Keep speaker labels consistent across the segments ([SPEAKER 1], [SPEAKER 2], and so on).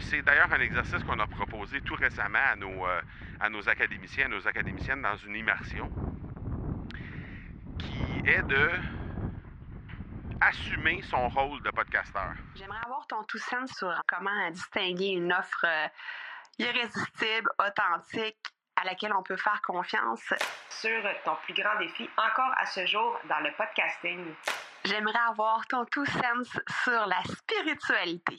[SPEAKER 1] c'est d'ailleurs un exercice qu'on a proposé tout récemment à nos, euh, à nos académiciens, à nos académiciennes dans une immersion, qui est de assumer son rôle de podcasteur.
[SPEAKER 2] J'aimerais avoir ton tout sens sur comment distinguer une offre euh, irrésistible, authentique, à laquelle on peut faire confiance.
[SPEAKER 3] Sur ton plus grand défi encore à ce jour dans le podcasting.
[SPEAKER 2] J'aimerais avoir ton tout sens sur la spiritualité.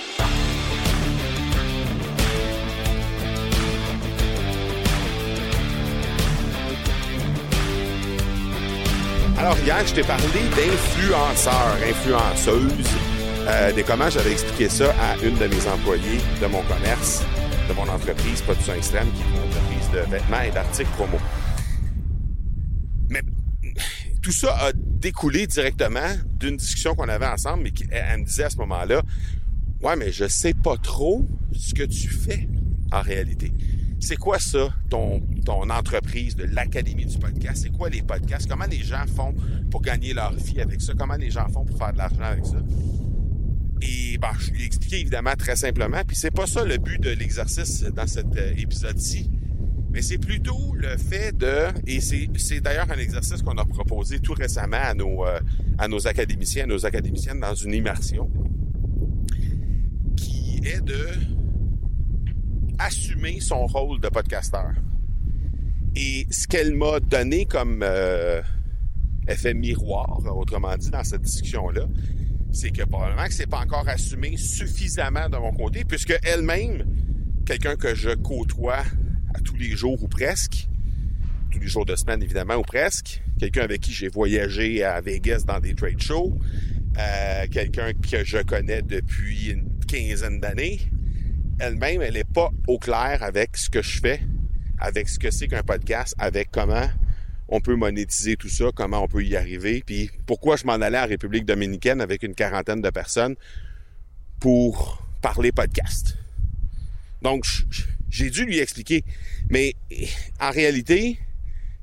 [SPEAKER 1] Alors hier, je t'ai parlé d'influenceurs, influenceuses, euh, des comment j'avais expliqué ça à une de mes employés de mon commerce, de mon entreprise Production Extrême, qui est une entreprise de vêtements et d'articles promo. Mais tout ça a découlé directement d'une discussion qu'on avait ensemble, mais elle me disait à ce moment-là, ouais, mais je sais pas trop ce que tu fais en réalité. C'est quoi ça, ton, ton entreprise de l'Académie du podcast? C'est quoi les podcasts? Comment les gens font pour gagner leur vie avec ça? Comment les gens font pour faire de l'argent avec ça? Et ben, je lui ai expliqué évidemment très simplement, puis c'est pas ça le but de l'exercice dans cet euh, épisode-ci, mais c'est plutôt le fait de, et c'est d'ailleurs un exercice qu'on a proposé tout récemment à nos, euh, à nos académiciens, à nos académiciennes dans une immersion, qui est de assumer son rôle de podcasteur. Et ce qu'elle m'a donné comme euh, effet miroir, autrement dit, dans cette discussion-là, c'est que probablement que c'est pas encore assumé suffisamment de mon côté, puisque elle-même, quelqu'un que je côtoie à tous les jours ou presque, tous les jours de semaine évidemment ou presque, quelqu'un avec qui j'ai voyagé à Vegas dans des trade shows, euh, quelqu'un que je connais depuis une quinzaine d'années, elle-même, elle n'est pas au clair avec ce que je fais, avec ce que c'est qu'un podcast, avec comment on peut monétiser tout ça, comment on peut y arriver, puis pourquoi je m'en allais en République dominicaine avec une quarantaine de personnes pour parler podcast. Donc, j'ai dû lui expliquer. Mais en réalité,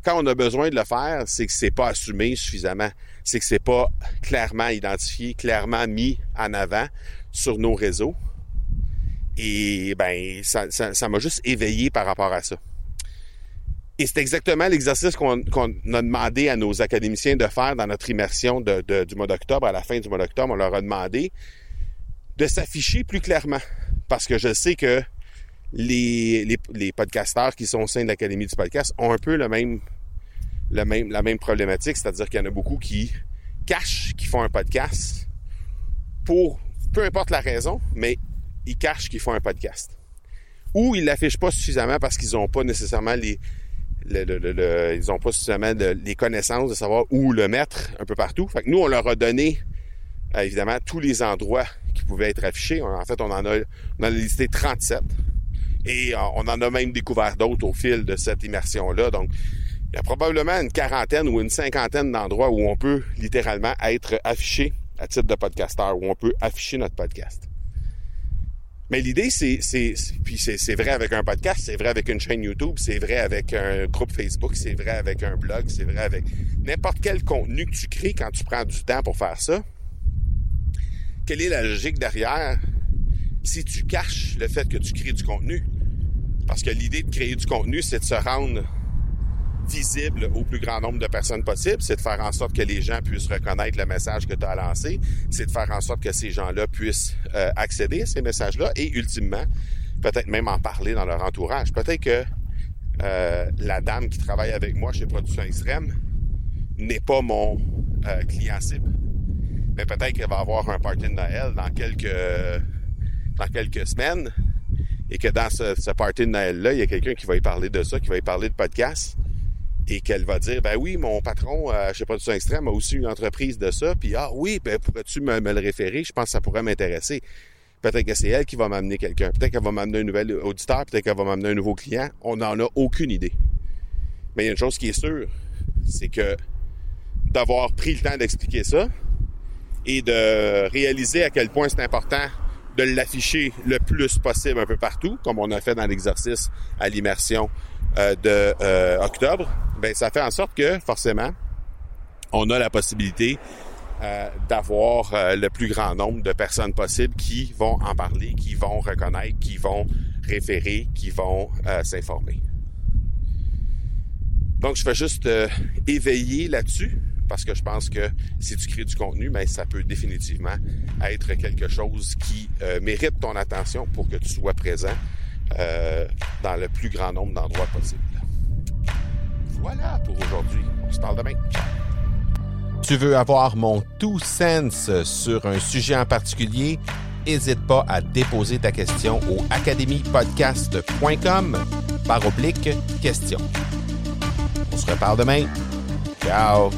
[SPEAKER 1] quand on a besoin de le faire, c'est que c'est pas assumé suffisamment. C'est que c'est pas clairement identifié, clairement mis en avant sur nos réseaux. Et ben, ça, m'a juste éveillé par rapport à ça. Et c'est exactement l'exercice qu'on a demandé à nos académiciens de faire dans notre immersion du mois d'octobre. À la fin du mois d'octobre, on leur a demandé de s'afficher plus clairement. Parce que je sais que les, podcasteurs qui sont au sein de l'Académie du podcast ont un peu la même problématique, c'est-à-dire qu'il y en a beaucoup qui cachent qu'ils font un podcast pour peu importe la raison, mais ils cachent qu'ils font un podcast. Ou ils l'affichent pas suffisamment parce qu'ils n'ont pas nécessairement les, ils pas suffisamment les connaissances de savoir où le mettre un peu partout. Fait que nous, on leur a donné euh, évidemment tous les endroits qui pouvaient être affichés. En fait, on en a, on a listé 37. Et euh, on en a même découvert d'autres au fil de cette immersion-là. Donc, il y a probablement une quarantaine ou une cinquantaine d'endroits où on peut littéralement être affiché à titre de podcasteur, où on peut afficher notre podcast. Mais l'idée, c'est, c'est, puis c'est, vrai avec un podcast, c'est vrai avec une chaîne YouTube, c'est vrai avec un groupe Facebook, c'est vrai avec un blog, c'est vrai avec n'importe quel contenu que tu crées quand tu prends du temps pour faire ça. Quelle est la logique derrière si tu caches le fait que tu crées du contenu? Parce que l'idée de créer du contenu, c'est de se rendre visible au plus grand nombre de personnes possible, c'est de faire en sorte que les gens puissent reconnaître le message que tu as lancé, c'est de faire en sorte que ces gens-là puissent euh, accéder à ces messages-là et ultimement, peut-être même en parler dans leur entourage. Peut-être que euh, la dame qui travaille avec moi chez Production Extrême n'est pas mon euh, client cible. Mais peut-être qu'elle va avoir un party de Noël dans quelques dans quelques semaines et que dans ce, ce party de Noël-là, il y a quelqu'un qui va y parler de ça, qui va y parler de podcast et qu'elle va dire ben oui mon patron euh, je sais pas du extrême a aussi une entreprise de ça puis ah oui ben pourrais-tu me, le référer? Je pense que ça pourrait m'intéresser Peut-être que c'est elle qui va m'amener quelqu'un. Peut-être qu'elle va m'amener un nouvel auditeur. Peut-être qu'elle va m'amener un nouveau client. On n'en a aucune idée. Mais il y a une chose qui est sûre, c'est que d'avoir pris le temps d'expliquer ça et de réaliser à quel point c'est important de l'afficher le plus possible un peu partout, comme on a fait dans l'exercice à l'immersion euh, de euh, octobre, ben ça fait en sorte que forcément on a la possibilité euh, d'avoir euh, le plus grand nombre de personnes possibles qui vont en parler, qui vont reconnaître, qui vont référer, qui vont euh, s'informer. Donc, je fais juste éveiller là-dessus parce que je pense que si tu crées du contenu, ben, ça peut définitivement être quelque chose qui mérite ton attention pour que tu sois présent dans le plus grand nombre d'endroits possibles. Voilà pour aujourd'hui. On se parle demain.
[SPEAKER 4] Tu veux avoir mon tout sens sur un sujet en particulier? N'hésite pas à déposer ta question au academypodcast.com par oblique question. On se reparle demain. Ciao!